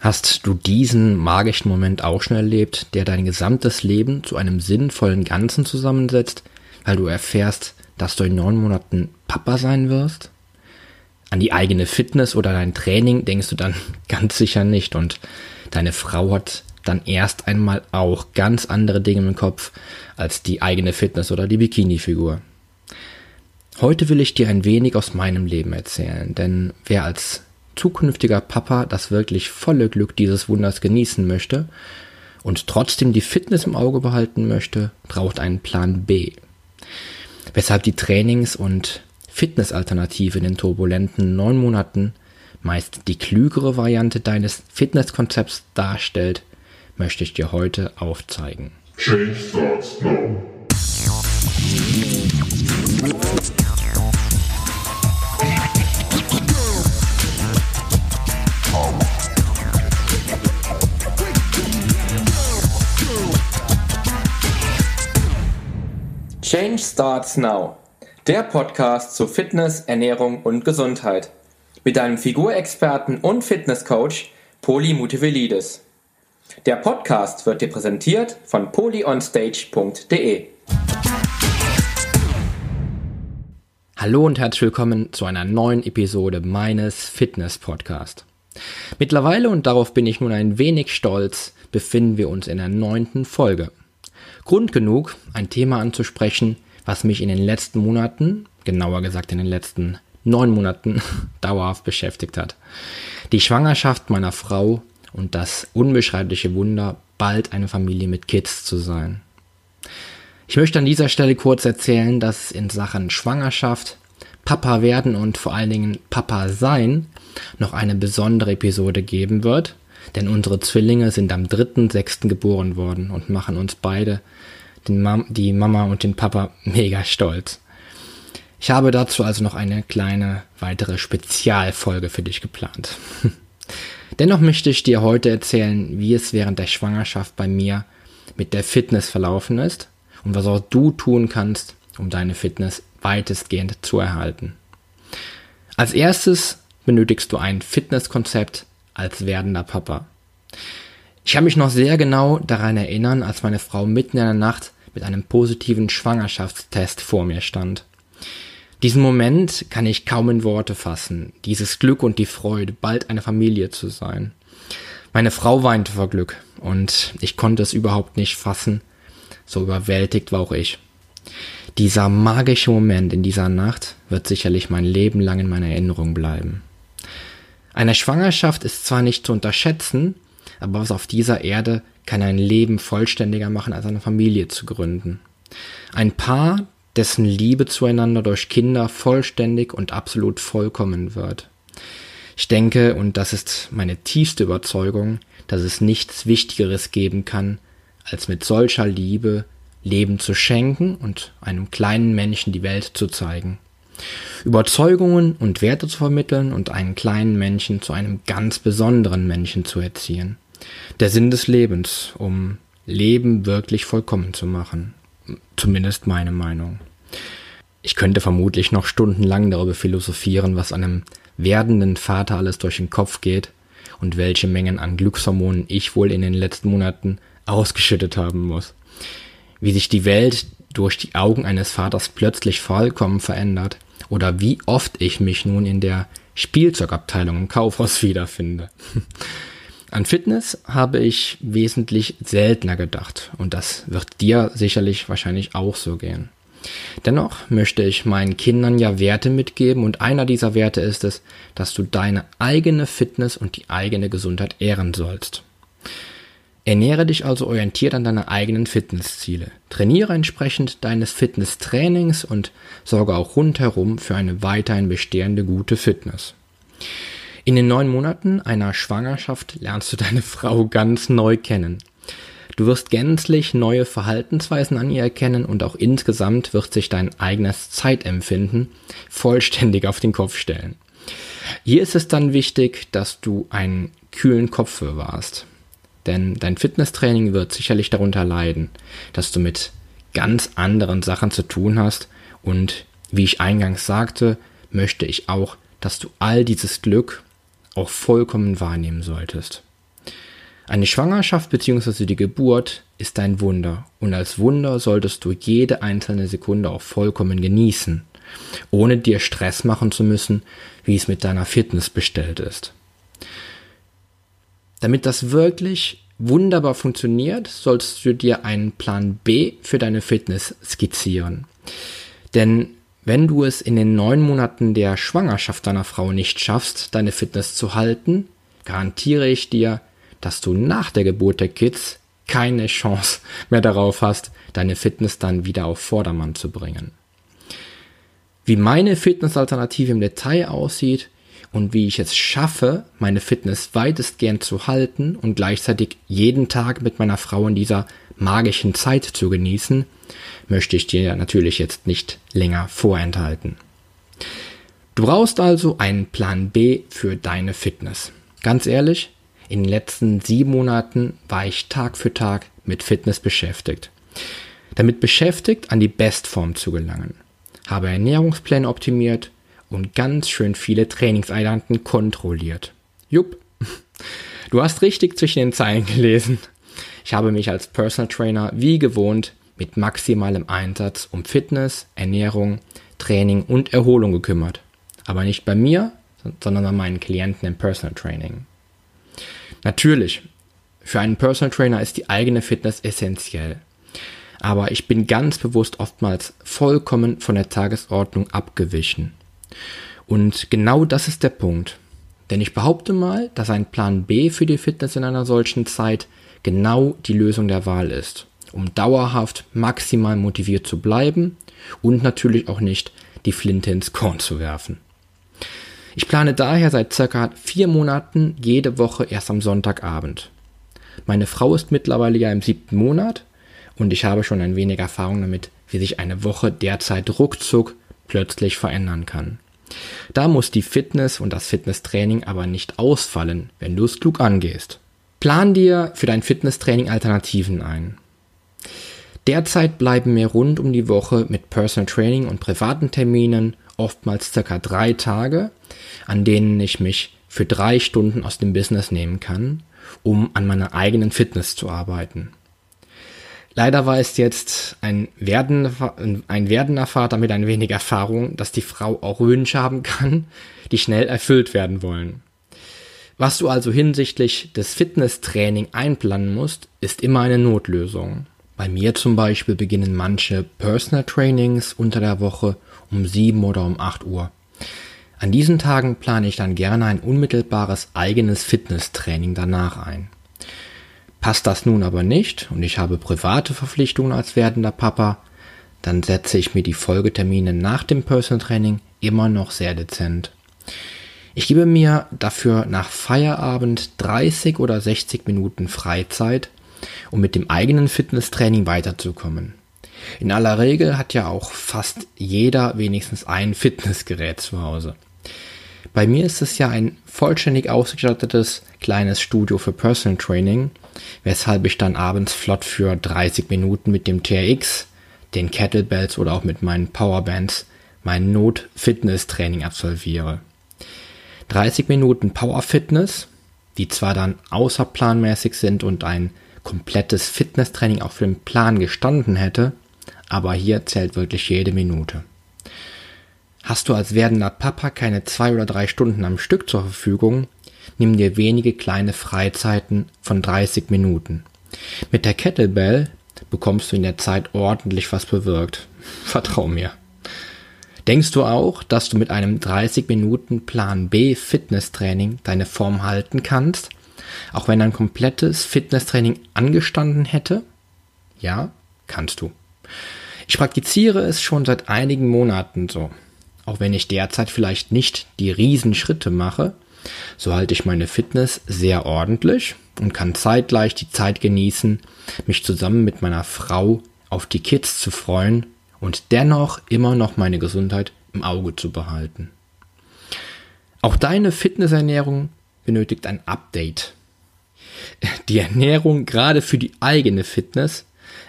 Hast du diesen magischen Moment auch schon erlebt, der dein gesamtes Leben zu einem sinnvollen Ganzen zusammensetzt, weil du erfährst, dass du in neun Monaten Papa sein wirst? An die eigene Fitness oder dein Training denkst du dann ganz sicher nicht und deine Frau hat dann erst einmal auch ganz andere Dinge im Kopf als die eigene Fitness oder die Bikini-Figur. Heute will ich dir ein wenig aus meinem Leben erzählen, denn wer als zukünftiger Papa das wirklich volle Glück dieses Wunders genießen möchte und trotzdem die Fitness im Auge behalten möchte, braucht einen Plan B. Weshalb die Trainings- und Fitnessalternative in den turbulenten neun Monaten meist die klügere Variante deines Fitnesskonzepts darstellt, möchte ich dir heute aufzeigen. Change starts now. Change Starts Now, der Podcast zu Fitness, Ernährung und Gesundheit. Mit deinem Figurexperten und Fitnesscoach Poli Mutevelidis. Der Podcast wird dir präsentiert von polyonstage.de. Hallo und herzlich willkommen zu einer neuen Episode meines Fitness Podcast. Mittlerweile, und darauf bin ich nun ein wenig stolz, befinden wir uns in der neunten Folge. Grund genug, ein Thema anzusprechen, was mich in den letzten Monaten, genauer gesagt in den letzten neun Monaten, dauerhaft beschäftigt hat. Die Schwangerschaft meiner Frau und das unbeschreibliche Wunder, bald eine Familie mit Kids zu sein. Ich möchte an dieser Stelle kurz erzählen, dass in Sachen Schwangerschaft, Papa werden und vor allen Dingen Papa sein noch eine besondere Episode geben wird, denn unsere Zwillinge sind am 3.6. geboren worden und machen uns beide, Mam die Mama und den Papa, mega stolz. Ich habe dazu also noch eine kleine weitere Spezialfolge für dich geplant. Dennoch möchte ich dir heute erzählen, wie es während der Schwangerschaft bei mir mit der Fitness verlaufen ist und was auch du tun kannst, um deine Fitness weitestgehend zu erhalten. Als erstes benötigst du ein Fitnesskonzept als werdender Papa. Ich kann mich noch sehr genau daran erinnern, als meine Frau mitten in der Nacht mit einem positiven Schwangerschaftstest vor mir stand. Diesen Moment kann ich kaum in Worte fassen, dieses Glück und die Freude, bald eine Familie zu sein. Meine Frau weinte vor Glück und ich konnte es überhaupt nicht fassen, so überwältigt war auch ich. Dieser magische Moment in dieser Nacht wird sicherlich mein Leben lang in meiner Erinnerung bleiben. Eine Schwangerschaft ist zwar nicht zu unterschätzen, aber was auf dieser Erde kann ein Leben vollständiger machen, als eine Familie zu gründen. Ein Paar, dessen Liebe zueinander durch Kinder vollständig und absolut vollkommen wird. Ich denke, und das ist meine tiefste Überzeugung, dass es nichts Wichtigeres geben kann, als mit solcher Liebe Leben zu schenken und einem kleinen Menschen die Welt zu zeigen. Überzeugungen und Werte zu vermitteln und einen kleinen Menschen zu einem ganz besonderen Menschen zu erziehen. Der Sinn des Lebens, um Leben wirklich vollkommen zu machen. Zumindest meine Meinung. Ich könnte vermutlich noch stundenlang darüber philosophieren, was einem werdenden Vater alles durch den Kopf geht und welche Mengen an Glückshormonen ich wohl in den letzten Monaten ausgeschüttet haben muss. Wie sich die Welt durch die Augen eines Vaters plötzlich vollkommen verändert oder wie oft ich mich nun in der Spielzeugabteilung im Kaufhaus wiederfinde. An Fitness habe ich wesentlich seltener gedacht und das wird dir sicherlich wahrscheinlich auch so gehen. Dennoch möchte ich meinen Kindern ja Werte mitgeben und einer dieser Werte ist es, dass du deine eigene Fitness und die eigene Gesundheit ehren sollst. Ernähre dich also orientiert an deine eigenen Fitnessziele. Trainiere entsprechend deines Fitnesstrainings und sorge auch rundherum für eine weiterhin bestehende gute Fitness. In den neun Monaten einer Schwangerschaft lernst du deine Frau ganz neu kennen. Du wirst gänzlich neue Verhaltensweisen an ihr erkennen und auch insgesamt wird sich dein eigenes Zeitempfinden vollständig auf den Kopf stellen. Hier ist es dann wichtig, dass du einen kühlen Kopf bewahrst. Denn dein Fitnesstraining wird sicherlich darunter leiden, dass du mit ganz anderen Sachen zu tun hast und wie ich eingangs sagte, möchte ich auch, dass du all dieses Glück auch vollkommen wahrnehmen solltest. Eine Schwangerschaft bzw. die Geburt ist ein Wunder und als Wunder solltest du jede einzelne Sekunde auch vollkommen genießen, ohne dir Stress machen zu müssen, wie es mit deiner Fitness bestellt ist. Damit das wirklich wunderbar funktioniert, sollst du dir einen Plan B für deine Fitness skizzieren. Denn wenn du es in den neun Monaten der Schwangerschaft deiner Frau nicht schaffst, deine Fitness zu halten, garantiere ich dir, dass du nach der Geburt der Kids keine Chance mehr darauf hast, deine Fitness dann wieder auf Vordermann zu bringen. Wie meine Fitnessalternative im Detail aussieht und wie ich es schaffe, meine Fitness weitestgehend zu halten und gleichzeitig jeden Tag mit meiner Frau in dieser magischen Zeit zu genießen, möchte ich dir natürlich jetzt nicht länger vorenthalten. Du brauchst also einen Plan B für deine Fitness. Ganz ehrlich, in den letzten sieben Monaten war ich Tag für Tag mit Fitness beschäftigt. Damit beschäftigt, an die Bestform zu gelangen. Habe Ernährungspläne optimiert und ganz schön viele Trainingseinheiten kontrolliert. Jupp. Du hast richtig zwischen den Zeilen gelesen. Ich habe mich als Personal Trainer wie gewohnt mit maximalem Einsatz um Fitness, Ernährung, Training und Erholung gekümmert. Aber nicht bei mir, sondern bei meinen Klienten im Personal Training. Natürlich, für einen Personal Trainer ist die eigene Fitness essentiell. Aber ich bin ganz bewusst oftmals vollkommen von der Tagesordnung abgewichen. Und genau das ist der Punkt. Denn ich behaupte mal, dass ein Plan B für die Fitness in einer solchen Zeit genau die Lösung der Wahl ist, um dauerhaft maximal motiviert zu bleiben und natürlich auch nicht die Flinte ins Korn zu werfen. Ich plane daher seit circa vier Monaten jede Woche erst am Sonntagabend. Meine Frau ist mittlerweile ja im siebten Monat und ich habe schon ein wenig Erfahrung damit, wie sich eine Woche derzeit ruckzuck plötzlich verändern kann. Da muss die Fitness und das Fitnesstraining aber nicht ausfallen, wenn du es klug angehst. Plan dir für dein Fitnesstraining Alternativen ein. Derzeit bleiben mir rund um die Woche mit Personal Training und privaten Terminen oftmals circa drei Tage, an denen ich mich für drei Stunden aus dem Business nehmen kann, um an meiner eigenen Fitness zu arbeiten. Leider war es jetzt ein werdender, ein werdender Vater mit ein wenig Erfahrung, dass die Frau auch Wünsche haben kann, die schnell erfüllt werden wollen. Was du also hinsichtlich des Fitnesstraining einplanen musst, ist immer eine Notlösung. Bei mir zum Beispiel beginnen manche Personal Trainings unter der Woche um 7 oder um 8 Uhr. An diesen Tagen plane ich dann gerne ein unmittelbares eigenes Fitnesstraining danach ein. Passt das nun aber nicht und ich habe private Verpflichtungen als werdender Papa, dann setze ich mir die Folgetermine nach dem Personal Training immer noch sehr dezent. Ich gebe mir dafür nach Feierabend 30 oder 60 Minuten Freizeit, um mit dem eigenen Fitnesstraining weiterzukommen. In aller Regel hat ja auch fast jeder wenigstens ein Fitnessgerät zu Hause. Bei mir ist es ja ein vollständig ausgestattetes kleines Studio für Personal Training, weshalb ich dann abends flott für 30 Minuten mit dem TRX, den Kettlebells oder auch mit meinen Powerbands mein Not-Fitness-Training absolviere. 30 Minuten Power-Fitness, die zwar dann außerplanmäßig sind und ein komplettes Fitnesstraining auf dem Plan gestanden hätte, aber hier zählt wirklich jede Minute. Hast du als werdender Papa keine zwei oder drei Stunden am Stück zur Verfügung, nimm dir wenige kleine Freizeiten von 30 Minuten. Mit der Kettlebell bekommst du in der Zeit ordentlich was bewirkt. Vertrau mir. Denkst du auch, dass du mit einem 30 Minuten Plan B Fitnesstraining deine Form halten kannst, auch wenn ein komplettes Fitnesstraining angestanden hätte? Ja, kannst du. Ich praktiziere es schon seit einigen Monaten so. Auch wenn ich derzeit vielleicht nicht die Riesenschritte mache, so halte ich meine Fitness sehr ordentlich und kann zeitgleich die Zeit genießen, mich zusammen mit meiner Frau auf die Kids zu freuen und dennoch immer noch meine Gesundheit im Auge zu behalten. Auch deine Fitnessernährung benötigt ein Update. Die Ernährung gerade für die eigene Fitness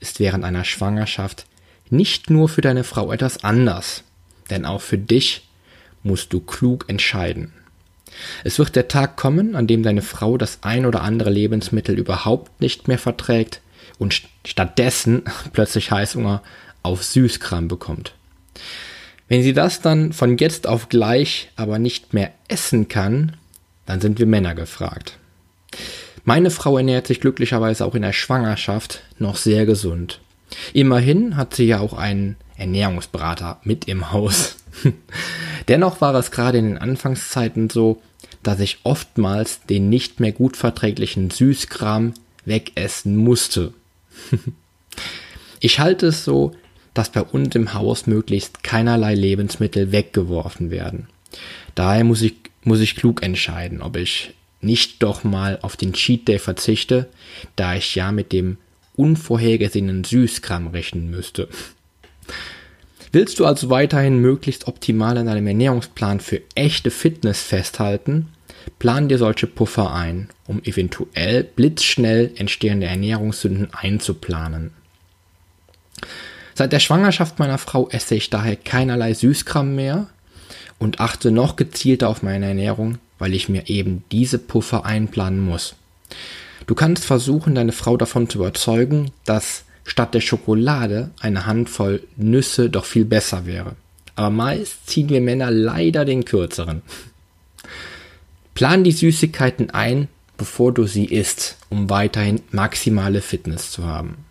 ist während einer Schwangerschaft nicht nur für deine Frau etwas anders, denn auch für dich musst du klug entscheiden. Es wird der Tag kommen, an dem deine Frau das ein oder andere Lebensmittel überhaupt nicht mehr verträgt und stattdessen plötzlich Heißhunger auf Süßkram bekommt. Wenn sie das dann von jetzt auf gleich aber nicht mehr essen kann, dann sind wir Männer gefragt. Meine Frau ernährt sich glücklicherweise auch in der Schwangerschaft noch sehr gesund. Immerhin hat sie ja auch einen Ernährungsberater mit im Haus. Dennoch war es gerade in den Anfangszeiten so, dass ich oftmals den nicht mehr gut verträglichen Süßkram wegessen musste. ich halte es so, dass bei uns im Haus möglichst keinerlei Lebensmittel weggeworfen werden. Daher muss ich, muss ich klug entscheiden, ob ich nicht doch mal auf den Cheat Day verzichte, da ich ja mit dem unvorhergesehenen Süßkram rechnen müsste. Willst du also weiterhin möglichst optimal an deinem Ernährungsplan für echte Fitness festhalten, plan dir solche Puffer ein, um eventuell blitzschnell entstehende Ernährungssünden einzuplanen. Seit der Schwangerschaft meiner Frau esse ich daher keinerlei Süßkram mehr und achte noch gezielter auf meine Ernährung, weil ich mir eben diese Puffer einplanen muss. Du kannst versuchen, deine Frau davon zu überzeugen, dass statt der Schokolade eine Handvoll Nüsse doch viel besser wäre. Aber meist ziehen wir Männer leider den kürzeren. Plan die Süßigkeiten ein, bevor du sie isst, um weiterhin maximale Fitness zu haben.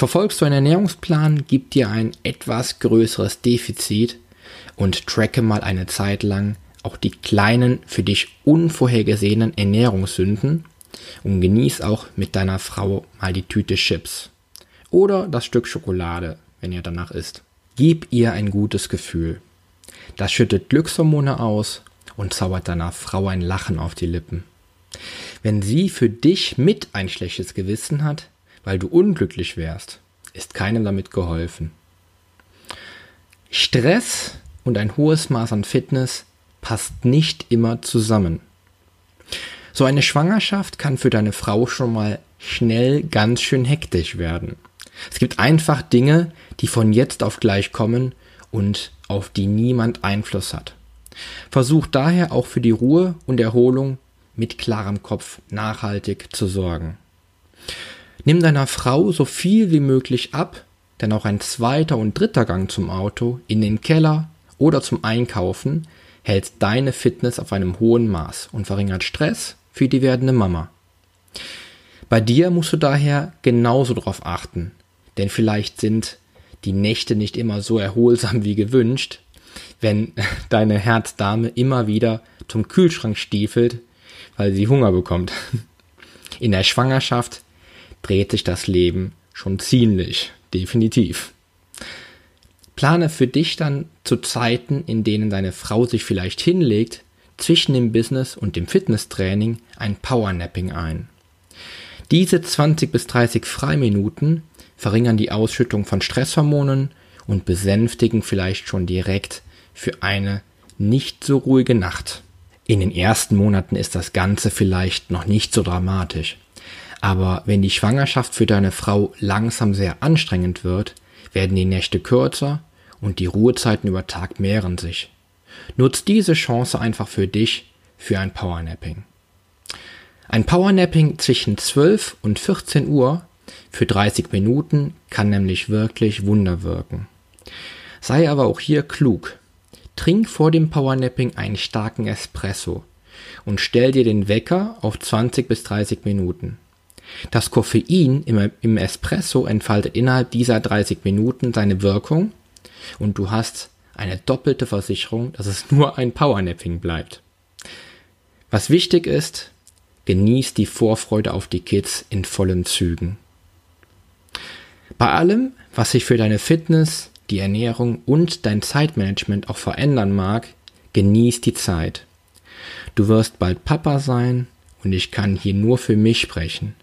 Verfolgst du einen Ernährungsplan, gib dir ein etwas größeres Defizit und tracke mal eine Zeit lang auch die kleinen, für dich unvorhergesehenen Ernährungssünden und genieß auch mit deiner Frau mal die Tüte Chips oder das Stück Schokolade, wenn ihr danach isst. Gib ihr ein gutes Gefühl. Das schüttet Glückshormone aus und zaubert deiner Frau ein Lachen auf die Lippen. Wenn sie für dich mit ein schlechtes Gewissen hat, weil du unglücklich wärst, ist keinem damit geholfen. Stress und ein hohes Maß an Fitness passt nicht immer zusammen. So eine Schwangerschaft kann für deine Frau schon mal schnell ganz schön hektisch werden. Es gibt einfach Dinge, die von jetzt auf gleich kommen und auf die niemand Einfluss hat. Versuch daher auch für die Ruhe und Erholung mit klarem Kopf nachhaltig zu sorgen. Nimm deiner Frau so viel wie möglich ab, denn auch ein zweiter und dritter Gang zum Auto, in den Keller oder zum Einkaufen hält deine Fitness auf einem hohen Maß und verringert Stress für die werdende Mama. Bei dir musst du daher genauso darauf achten, denn vielleicht sind die Nächte nicht immer so erholsam wie gewünscht, wenn deine Herzdame immer wieder zum Kühlschrank stiefelt, weil sie Hunger bekommt. In der Schwangerschaft dreht sich das Leben schon ziemlich, definitiv. Plane für dich dann zu Zeiten, in denen deine Frau sich vielleicht hinlegt, zwischen dem Business und dem Fitnesstraining ein Powernapping ein. Diese 20 bis 30 Freiminuten verringern die Ausschüttung von Stresshormonen und besänftigen vielleicht schon direkt für eine nicht so ruhige Nacht. In den ersten Monaten ist das Ganze vielleicht noch nicht so dramatisch. Aber wenn die Schwangerschaft für deine Frau langsam sehr anstrengend wird, werden die Nächte kürzer und die Ruhezeiten über Tag mehren sich. Nutz diese Chance einfach für dich für ein Powernapping. Ein Powernapping zwischen 12 und 14 Uhr für 30 Minuten kann nämlich wirklich Wunder wirken. Sei aber auch hier klug. Trink vor dem Powernapping einen starken Espresso und stell dir den Wecker auf 20 bis 30 Minuten. Das Koffein im, im Espresso entfaltet innerhalb dieser 30 Minuten seine Wirkung und du hast eine doppelte Versicherung, dass es nur ein Powernapping bleibt. Was wichtig ist, genieß die Vorfreude auf die Kids in vollen Zügen. Bei allem, was sich für deine Fitness, die Ernährung und dein Zeitmanagement auch verändern mag, genieß die Zeit. Du wirst bald Papa sein und ich kann hier nur für mich sprechen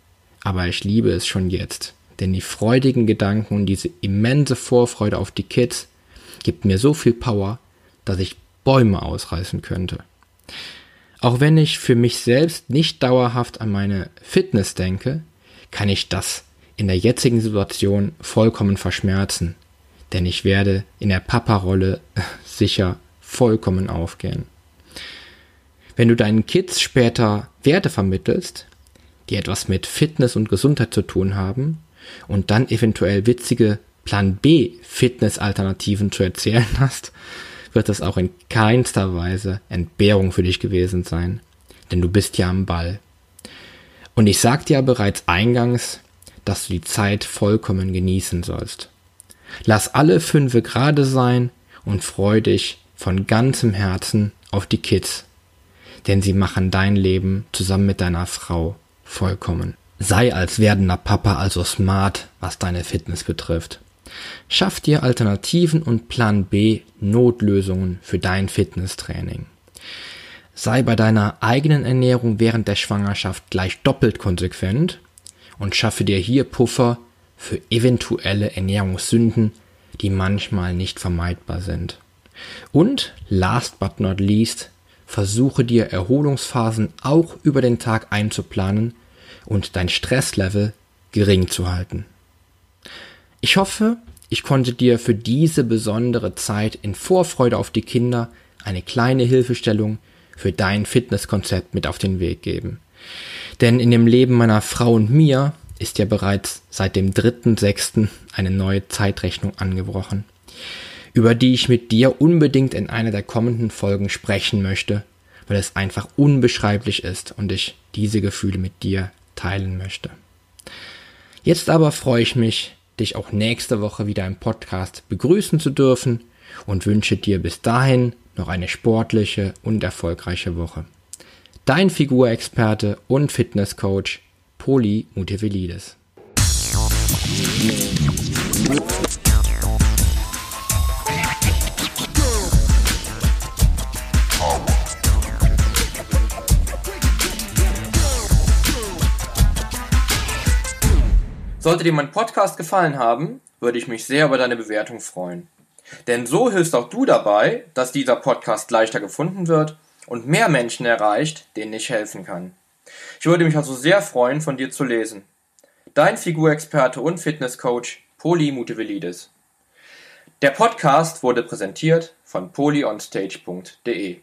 aber ich liebe es schon jetzt. Denn die freudigen Gedanken und diese immense Vorfreude auf die Kids gibt mir so viel Power, dass ich Bäume ausreißen könnte. Auch wenn ich für mich selbst nicht dauerhaft an meine Fitness denke, kann ich das in der jetzigen Situation vollkommen verschmerzen, denn ich werde in der Papa-Rolle sicher vollkommen aufgehen. Wenn du deinen Kids später Werte vermittelst, die etwas mit Fitness und Gesundheit zu tun haben, und dann eventuell witzige Plan B Fitness-Alternativen zu erzählen hast, wird das auch in keinster Weise Entbehrung für dich gewesen sein, denn du bist ja am Ball. Und ich sagte ja bereits eingangs, dass du die Zeit vollkommen genießen sollst. Lass alle Fünfe gerade sein und freu dich von ganzem Herzen auf die Kids, denn sie machen dein Leben zusammen mit deiner Frau vollkommen. Sei als werdender Papa also smart, was deine Fitness betrifft. Schaff dir Alternativen und Plan B Notlösungen für dein Fitnesstraining. Sei bei deiner eigenen Ernährung während der Schwangerschaft gleich doppelt konsequent und schaffe dir hier Puffer für eventuelle Ernährungssünden, die manchmal nicht vermeidbar sind. Und last but not least, versuche dir Erholungsphasen auch über den Tag einzuplanen und dein Stresslevel gering zu halten. Ich hoffe, ich konnte dir für diese besondere Zeit in Vorfreude auf die Kinder eine kleine Hilfestellung für dein Fitnesskonzept mit auf den Weg geben. Denn in dem Leben meiner Frau und mir ist ja bereits seit dem 3.6. eine neue Zeitrechnung angebrochen, über die ich mit dir unbedingt in einer der kommenden Folgen sprechen möchte, weil es einfach unbeschreiblich ist und ich diese Gefühle mit dir teilen möchte. Jetzt aber freue ich mich, dich auch nächste Woche wieder im Podcast begrüßen zu dürfen und wünsche dir bis dahin noch eine sportliche und erfolgreiche Woche. Dein Figurexperte und Fitnesscoach Poli Mutevelidis. Sollte dir mein Podcast gefallen haben, würde ich mich sehr über deine Bewertung freuen. Denn so hilfst auch du dabei, dass dieser Podcast leichter gefunden wird und mehr Menschen erreicht, denen ich helfen kann. Ich würde mich also sehr freuen, von dir zu lesen. Dein Figurexperte und Fitnesscoach Poli Mutevelidis. Der Podcast wurde präsentiert von polyonstage.de